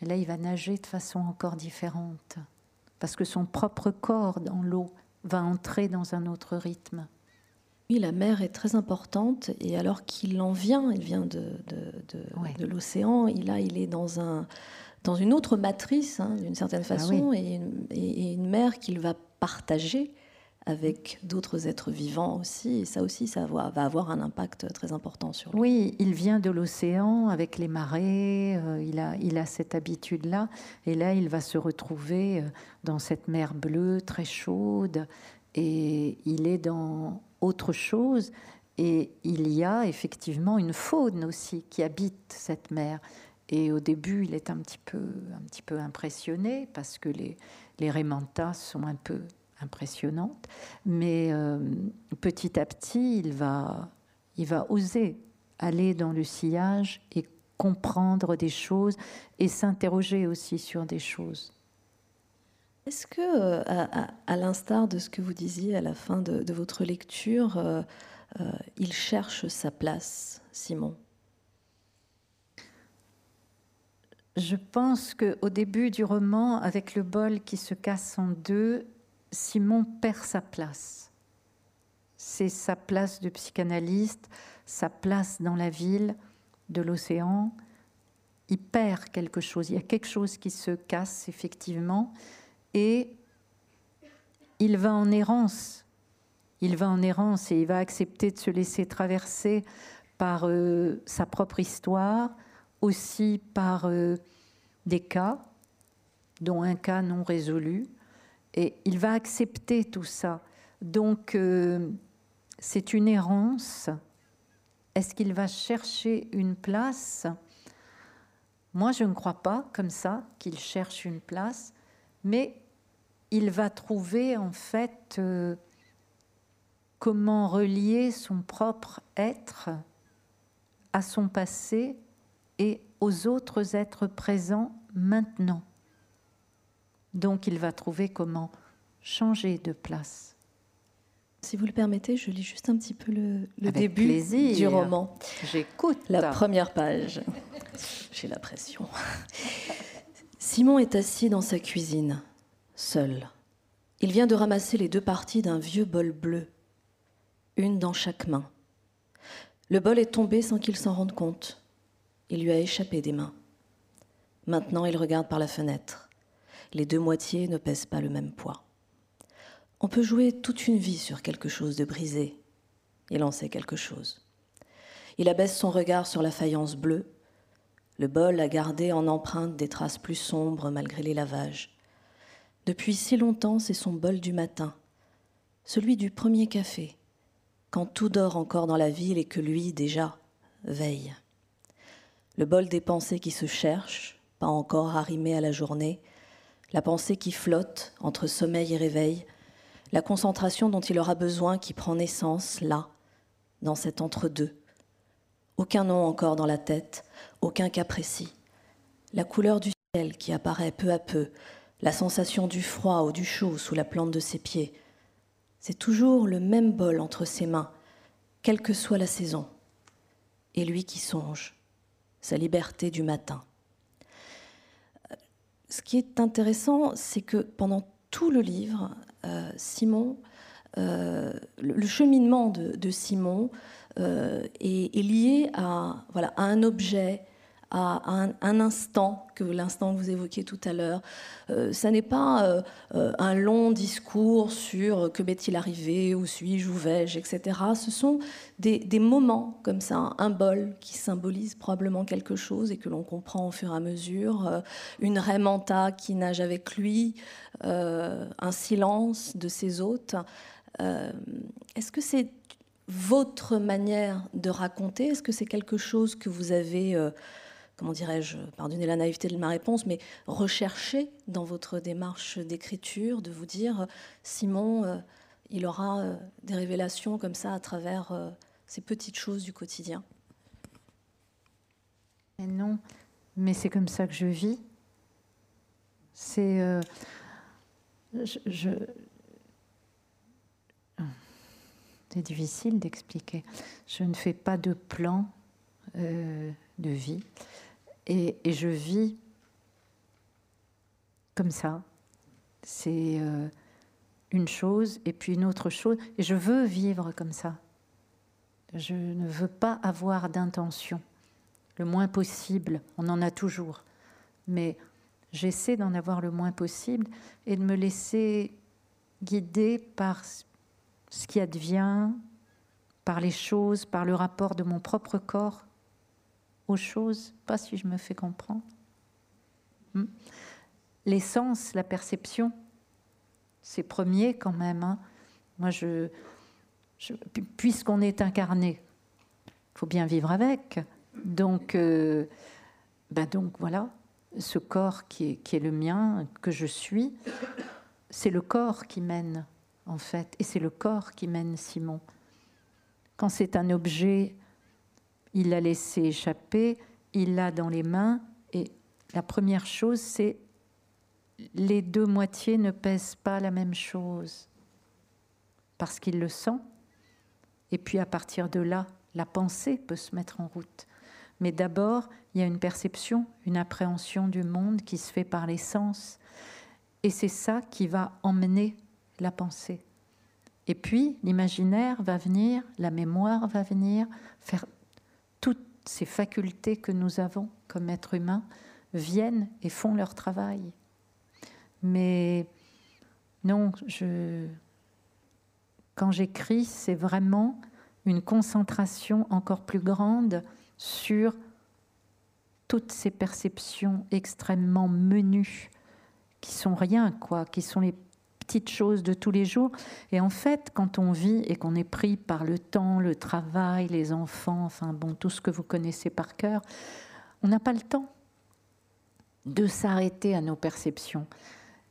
Mais là, il va nager de façon encore différente. Parce que son propre corps dans l'eau va entrer dans un autre rythme. Oui, la mer est très importante et alors qu'il en vient, il vient de, de, l'océan, il, il est dans, un, dans une autre matrice, hein, d'une certaine ah façon, et, une mer qu'il va partager avec d'autres êtres vivants aussi. Et ça aussi, ça va, avoir un impact très important sur lui. Oui, il vient de l'océan avec les marées, euh, il, a, il a cette habitude-là. Et là, il va se retrouver euh, dans cette mer bleue très chaude. Et il est dans autre chose. Et il y a effectivement une faune aussi qui habite cette mer. Et au début, il est un petit peu, un petit peu impressionné parce que les, les rémantas sont un peu impressionnantes. Mais euh, petit à petit, il va, il va oser aller dans le sillage et comprendre des choses et s'interroger aussi sur des choses. Est-ce que, euh, à, l'instar de ce que vous disiez à la fin de, votre lecture, euh, euh, il cherche sa place, Simon? Je pense qu'au début du roman, avec le bol qui se casse en deux, Simon perd sa place. C'est sa place de psychanalyste, sa place dans la ville de l'océan. Il perd quelque chose. Il y a quelque chose qui se casse, effectivement et il va en errance. Il va en errance et il va accepter de se laisser traverser par euh, sa propre histoire, aussi par euh, des cas, dont un cas non résolu. Et il va accepter tout ça. Donc, euh, c'est une errance. Est-ce qu'il va chercher une place? Moi, je ne crois pas comme ça qu'il cherche une place mais il va trouver en fait euh, comment relier son propre être à son passé et aux autres êtres présents maintenant. Donc il va trouver comment changer de place. Si vous le permettez, je lis juste un petit peu le, début du roman. J'écoute. La première page. J'ai la pression. Simon est assis dans sa cuisine, seul. Il vient de ramasser les deux parties d'un vieux bol bleu, une dans chaque main. Le bol est tombé sans qu'il s'en rende compte. Il lui a échappé des mains. Maintenant, il regarde par la fenêtre. Les deux moitiés ne pèsent pas le même poids. On peut jouer toute une vie sur quelque chose de brisé. Il en sait quelque chose. Il abaisse son regard sur la faïence bleue, le bol a gardé en empreinte des traces plus sombres malgré les lavages. Depuis si longtemps, c'est son bol du matin, celui du premier café, quand tout dort encore dans la ville et que lui, déjà, veille. Le bol des pensées qui se cherchent, pas encore arrimées à la journée, la pensée qui flotte entre sommeil et réveil, la concentration dont il aura besoin qui prend naissance là, dans cet entre-deux, aucun nom encore dans la tête, aucun cas précis. La couleur du ciel qui apparaît peu à peu, la sensation du froid ou du chaud sous la plante de ses pieds. C'est toujours le même bol entre ses mains, quelle que soit la saison. Et lui qui songe, sa liberté du matin. Ce qui est intéressant, c'est que pendant tout le livre, euh, Simon, euh, le, cheminement de Simon euh, est, lié à, voilà, à un objet, à un, instant, que l'instant que vous évoquiez tout à l'heure. Euh, ça n'est pas euh, un long discours sur que m'est-il arrivé, où suis-je, où vais-je, etc. Ce sont des, des, moments comme ça, un bol qui symbolise probablement quelque chose et que l'on comprend au fur et à mesure, une Raymanta qui nage avec lui, un silence de ses hôtes. Est-ce que c'est votre manière de raconter? Est-ce que c'est quelque chose que vous avez, euh, comment dirais-je, pardonnez la naïveté de ma réponse, mais recherché dans votre démarche d'écriture, de vous dire, Simon, euh, il aura euh, des révélations comme ça à travers ces petites choses du quotidien Non, mais c'est comme ça que je vis. C'est. c'est difficile d'expliquer. Je ne fais pas de plan euh, de vie et, je vis comme ça. C'est euh, une chose et puis une autre chose. Et je veux vivre comme ça. Je ne veux pas avoir d'intention. Le moins possible, on en a toujours. Mais j'essaie d'en avoir le moins possible et de me laisser guider par ce qui advient par les choses, par le rapport de mon propre corps aux choses, pas si je me fais comprendre. Hmm? Les sens, la perception, c'est premier quand même. Hein. Moi, je, puisqu'on est incarné, il faut bien vivre avec. Donc, euh, ben donc voilà, ce corps qui est, qui est le mien, que je suis, c'est le corps qui mène en fait, et c'est le corps qui mène Simon. Quand c'est un objet, il l'a laissé échapper, il l'a dans les mains, et la première chose, c'est les deux moitiés ne pèsent pas la même chose, parce qu'il le sent, et puis à partir de là, la pensée peut se mettre en route. Mais d'abord, il y a une perception, une appréhension du monde qui se fait par les sens. Et c'est ça qui va emmener la pensée. Et puis l'imaginaire va venir, la mémoire va venir, faire ces facultés que nous avons comme êtres humains viennent et font leur travail. Mais non, quand j'écris, c'est vraiment une concentration encore plus grande sur toutes ces perceptions extrêmement menues qui sont rien, quoi, qui sont les petites choses de tous les jours. Et en fait, quand on vit et qu'on est pris par le temps, le travail, les enfants, enfin bon, tout ce que vous connaissez par cœur, on n'a pas le temps de s'arrêter à nos perceptions.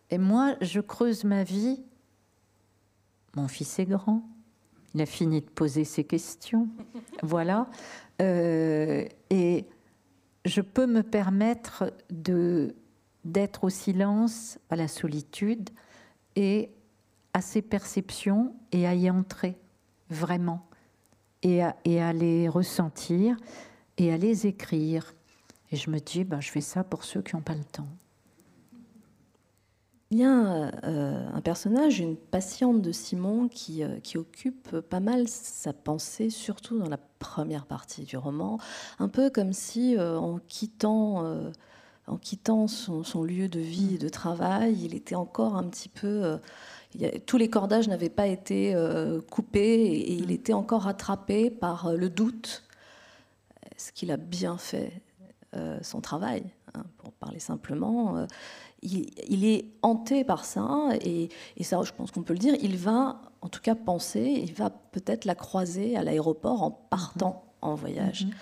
Et moi, je creuse ma vie. Mon fils est grand. Il a fini de poser ses questions. (laughs) Voilà. Euh, et je peux me permettre de d'être au silence, à la solitude, et à ces perceptions et à y entrer vraiment et à, les ressentir et à les écrire. Et je me dis, ben, je fais ça pour ceux qui n'ont pas le temps. Il y a euh, un personnage, une patiente de Simon, qui, euh, qui, occupe pas mal sa pensée, surtout dans la première partie du roman, un peu comme si euh, en quittant en quittant son, lieu de vie et de travail, il était encore un petit peu... Euh, tous les cordages n'avaient pas été euh, coupés et, il était encore rattrapé par euh, le doute. Est-ce qu'il a bien fait son travail hein, Pour parler simplement, il, est hanté par ça et, ça, je pense qu'on peut le dire, il va en tout cas penser, il va peut-être la croiser à l'aéroport en partant en voyage. Mm-hmm.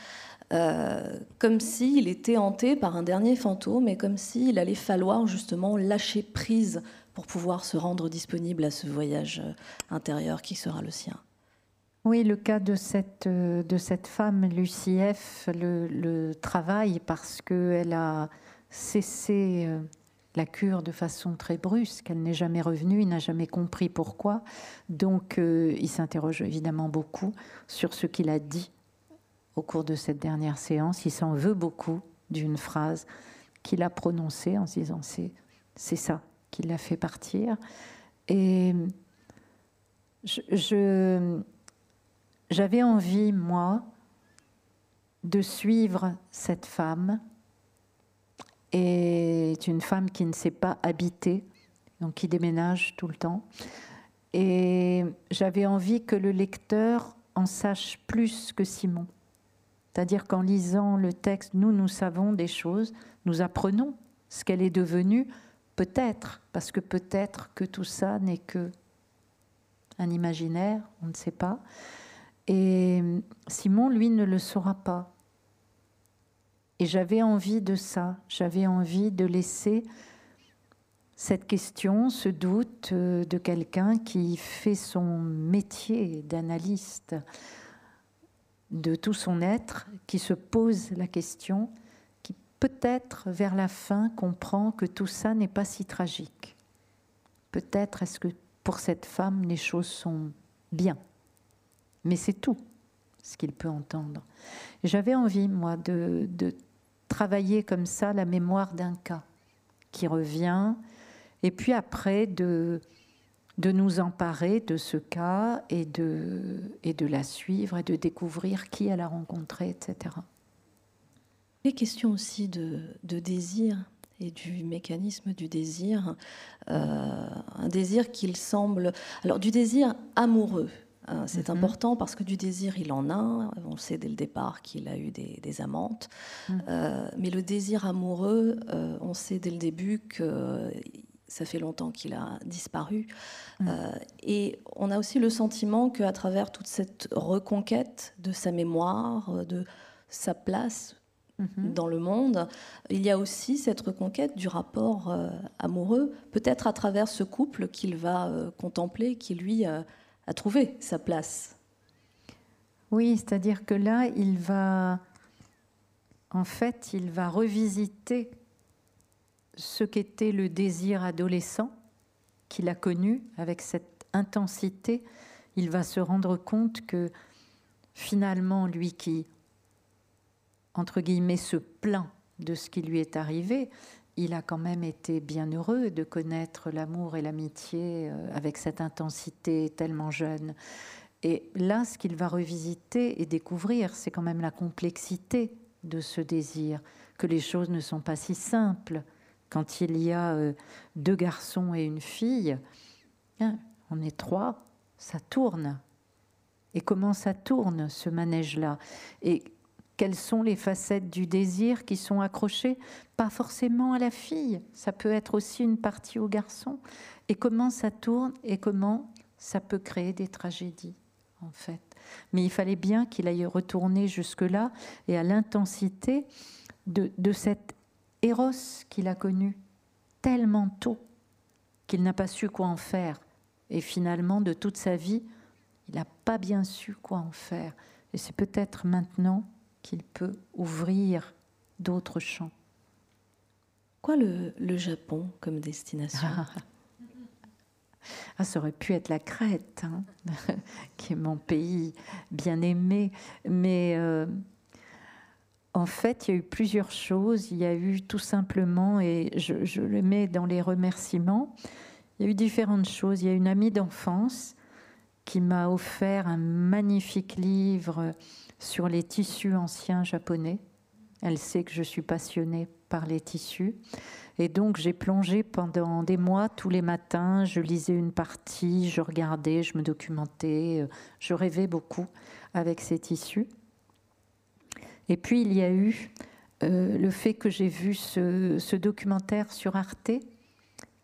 Euh, comme s'il était hanté par un dernier fantôme et comme s'il allait falloir justement lâcher prise pour pouvoir se rendre disponible à ce voyage euh, intérieur qui sera le sien. Oui, le cas de cette, euh, de cette femme, Lucie F., le, le travail parce qu'elle a cessé la cure de façon très brusque. Elle n'est jamais revenue, il n'a jamais compris pourquoi. Donc, il s'interroge évidemment beaucoup sur ce qu'il a dit au cours de cette dernière séance. Il s'en veut beaucoup d'une phrase qu'il a prononcée en se disant c'est, c'est ça qui l'a fait partir. Et je, j'avais envie, moi, de suivre cette femme. Et c'est une femme qui ne sait pas habiter, donc qui déménage tout le temps. Et j'avais envie que le lecteur en sache plus que Simon. C'est-à-dire qu'en lisant le texte, nous, nous savons des choses, nous apprenons ce qu'elle est devenue, peut-être, parce que peut-être que tout ça n'est que un imaginaire, on ne sait pas. Et Simon, lui, ne le saura pas. Et j'avais envie de ça, j'avais envie de laisser cette question, ce doute euh, de quelqu'un qui fait son métier d'analyste de tout son être, qui se pose la question, qui peut-être vers la fin comprend que tout ça n'est pas si tragique. Peut-être est-ce que pour cette femme les choses sont bien, mais c'est tout ce qu'il peut entendre. J'avais envie, moi, de, de travailler comme ça la mémoire d'un cas qui revient, et puis après de, de nous emparer de ce cas et de, et de la suivre et de découvrir qui elle a rencontré, etc. Les questions aussi de, de désir et du mécanisme du désir, euh, un désir qu'il semble... Alors du désir amoureux, hein, c'est mhm. important parce que du désir, il en a. On sait dès le départ qu'il a eu des, amantes. Mhm. Euh, mais le désir amoureux, euh, on sait dès le début que ça fait longtemps qu'il a disparu. Mm. Euh, et on a aussi le sentiment qu'à travers toute cette reconquête de sa mémoire, euh, de sa place mm-hmm. dans le monde, il y a aussi cette reconquête du rapport euh, amoureux, peut-être à travers ce couple qu'il va contempler, qui lui a trouvé sa place. Oui, c'est-à-dire que là, il va, en fait, il va revisiter ce qu'était le désir adolescent qu'il a connu avec cette intensité, il va se rendre compte que finalement, lui qui, entre guillemets, se plaint de ce qui lui est arrivé, il a quand même été bien heureux de connaître l'amour et l'amitié euh, avec cette intensité tellement jeune. Et là, ce qu'il va revisiter et découvrir, c'est quand même la complexité de ce désir, que les choses ne sont pas si simples, quand il y a euh, deux garçons et une fille, hein, on est trois, ça tourne. Et comment ça tourne, ce manège-là? Et quelles sont les facettes du désir qui sont accrochées? Pas forcément à la fille, ça peut être aussi une partie au garçon. Et comment ça tourne et comment ça peut créer des tragédies, en fait? Mais il fallait bien qu'il aille retourner jusque-là et à l'intensité de, de cette Eros qu'il a connu tellement tôt qu'il n'a pas su quoi en faire. Et finalement, de toute sa vie, il n'a pas bien su quoi en faire. Et c'est peut-être maintenant qu'il peut ouvrir d'autres champs. Quoi le, Japon comme destination? Ah. ça aurait pu être la Crète, hein, (laughs) qui est mon pays bien aimé, mais euh, en fait, il y a eu plusieurs choses. Il y a eu tout simplement, et je, le mets dans les remerciements, il y a eu différentes choses. Il y a une amie d'enfance qui m'a offert un magnifique livre sur les tissus anciens japonais. Elle sait que je suis passionnée par les tissus. Et donc j'ai plongé pendant des mois tous les matins, je lisais une partie, je regardais, je me documentais, je rêvais beaucoup avec ces tissus. Et puis il y a eu euh, le fait que j'ai vu ce, documentaire sur Arte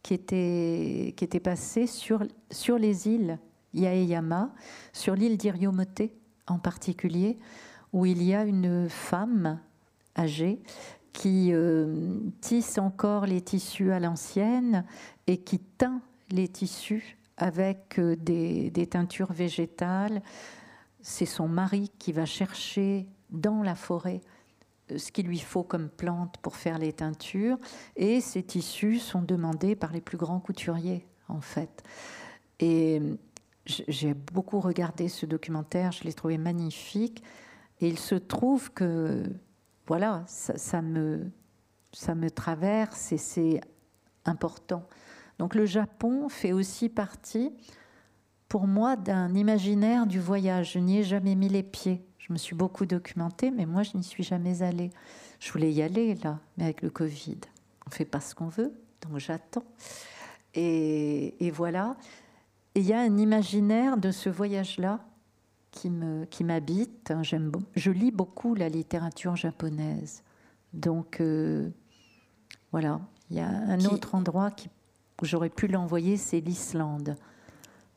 qui était, qui était passé sur, sur les îles Yaeyama, sur l'île d'Iriomote en particulier, où il y a une femme âgée qui euh, tisse encore les tissus à l'ancienne et qui teint les tissus avec euh, des, des teintures végétales. C'est son mari qui va chercher dans la forêt euh, ce qu'il lui faut comme plante pour faire les teintures. Et ces tissus sont demandés par les plus grands couturiers, en fait. Et euh, j'ai beaucoup regardé ce documentaire, je l'ai trouvé magnifique. Et il se trouve que, voilà, ça, me, ça me traverse et c'est important. Donc le Japon fait aussi partie, pour moi, d'un imaginaire du voyage. Je n'y ai jamais mis les pieds. Je me suis beaucoup documentée, mais moi, je n'y suis jamais allée. Je voulais y aller, là, mais avec le Covid, on ne fait pas ce qu'on veut, donc j'attends. Et, voilà. Et il y a un imaginaire de ce voyage-là qui m'habite. Qui J'aime, je lis beaucoup la littérature japonaise. Donc, euh, voilà. Il y a un autre endroit qui, où j'aurais pu l'envoyer, c'est l'Islande.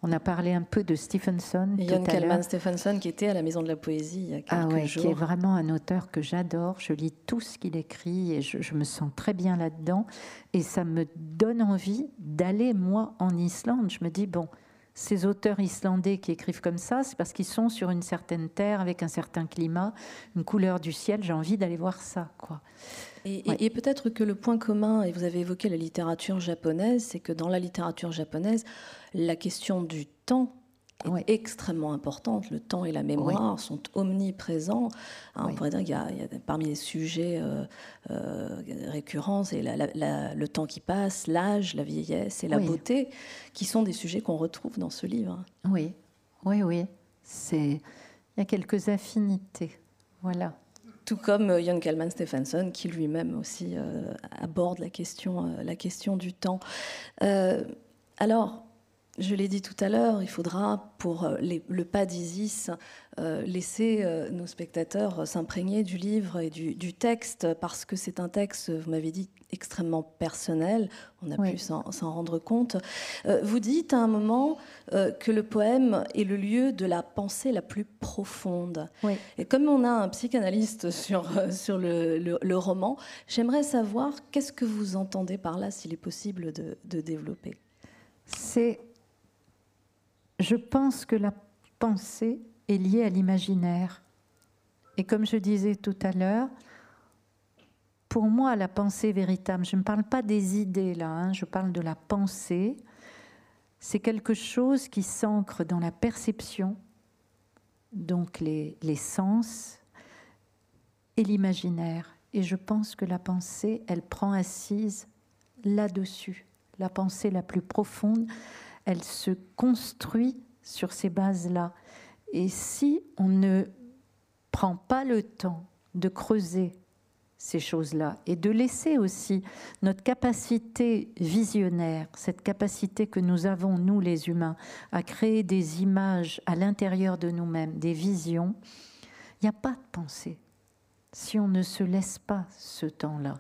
On a parlé un peu de Stephenson. Yann Kalman Stephenson qui était à la Maison de la Poésie il y a quelques ah ouais, Qui est vraiment un auteur que j'adore. Je lis tout ce qu'il écrit et je, me sens très bien là-dedans. Et ça me donne envie d'aller, moi, en Islande. Je me dis, bon, ces auteurs islandais qui écrivent comme ça, c'est parce qu'ils sont sur une certaine terre, avec un certain climat, une couleur du ciel. J'ai envie d'aller voir ça, quoi. Et, peut-être que le point commun, et vous avez évoqué la littérature japonaise, c'est que dans la littérature japonaise, la question du temps est extrêmement importante. Le temps et la mémoire sont omniprésents. Hein, on pourrait dire qu'il y, a parmi les sujets euh, euh, récurrents, c'est le temps qui passe, l'âge, la vieillesse et la beauté, qui sont des sujets qu'on retrouve dans ce livre. Oui, oui, oui. Il y a quelques affinités. Voilà tout comme euh, Jan Kalman Stephenson, qui lui-même aussi euh, aborde la question, euh, la question du temps. alors, je l'ai dit tout à l'heure, il faudra, pour le pas d'Isis, laisser nos spectateurs s'imprégner du livre et du, du texte, parce que c'est un texte, vous m'avez dit, extrêmement personnel, on a pu s'en rendre compte. Euh, vous dites à un moment euh, que le poème est le lieu de la pensée la plus profonde. Et comme on a un psychanalyste sur, euh, sur le, roman, j'aimerais savoir qu'est-ce que vous entendez par là, s'il est possible de, de développer? C'est, je pense que la pensée est liée à l'imaginaire. Et comme je disais tout à l'heure, pour moi, la pensée véritable, je ne parle pas des idées là, hein, je parle de la pensée, c'est quelque chose qui s'ancre dans la perception, donc les, les sens, et l'imaginaire. Et je pense que la pensée, elle prend assise là-dessus. La pensée la plus profonde, elle se construit sur ces bases-là. Et si on ne prend pas le temps de creuser ces choses-là et de laisser aussi notre capacité visionnaire, cette capacité que nous avons, nous les humains, à créer des images à l'intérieur de nous-mêmes, des visions, il n'y a pas de pensée si on ne se laisse pas ce temps-là.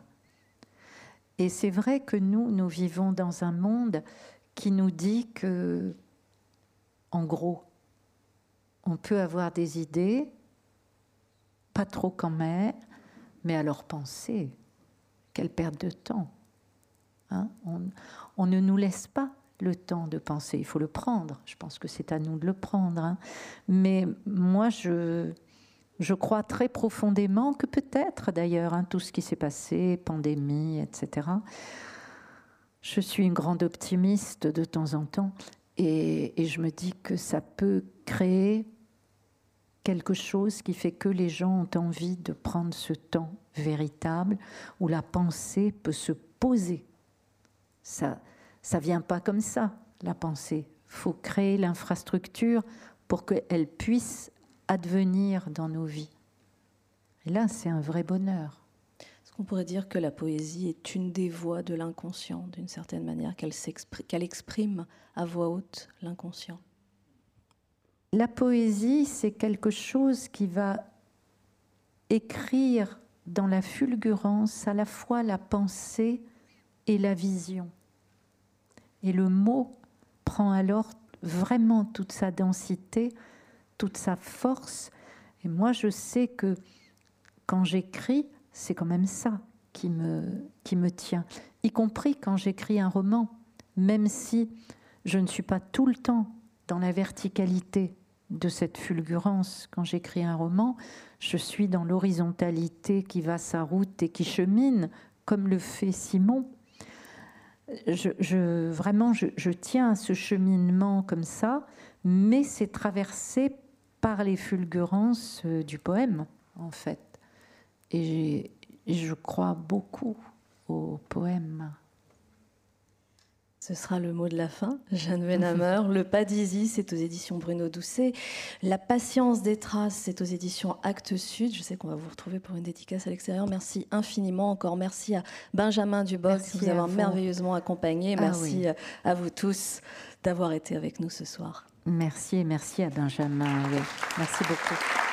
Et c'est vrai que nous, nous vivons dans un monde qui nous dit que, en gros, on peut avoir des idées, pas trop quand même, mais à leur pensée. Quelle perte de temps. Hein on, ne nous laisse pas le temps de penser. Il faut le prendre. Je pense que c'est à nous de le prendre. Hein. Mais moi, je, je crois très profondément que peut-être, d'ailleurs, hein, tout ce qui s'est passé, pandémie, etc., je suis une grande optimiste de temps en temps et, je me dis que ça peut créer quelque chose qui fait que les gens ont envie de prendre ce temps véritable où la pensée peut se poser. Ça ça vient pas comme ça, la pensée. faut créer l'infrastructure pour qu'elle puisse advenir dans nos vies. Et là, c'est un vrai bonheur. Qu'on pourrait dire que la poésie est une des voix de l'inconscient, d'une certaine manière, qu'elle exprime à voix haute l'inconscient la poésie, c'est quelque chose qui va écrire dans la fulgurance à la fois la pensée et la vision. Et le mot prend alors vraiment toute sa densité, toute sa force. Et moi, je sais que quand j'écris, c'est quand même ça qui me, qui me tient, y compris quand j'écris un roman, même si je ne suis pas tout le temps dans la verticalité de cette fulgurance. Quand j'écris un roman, je suis dans l'horizontalité qui va sa route et qui chemine, comme le fait Simon. Je, vraiment, je, tiens à ce cheminement comme ça, mais c'est traversé par les fulgurances euh, du poème, en fait. Et, je crois beaucoup au poème. Ce sera le mot de la fin. Jeanne Wenhammer. (laughs) le pas d'Isis, c'est aux éditions Bruno Doucet. La patience des traces, c'est aux éditions Actes Sud. Je sais qu'on va vous retrouver pour une dédicace à l'extérieur. Merci infiniment. Encore merci à Benjamin Duboc de vous avoir merveilleusement accompagné. Ah merci à vous tous d'avoir été avec nous ce soir. Merci et merci à Benjamin. Merci beaucoup.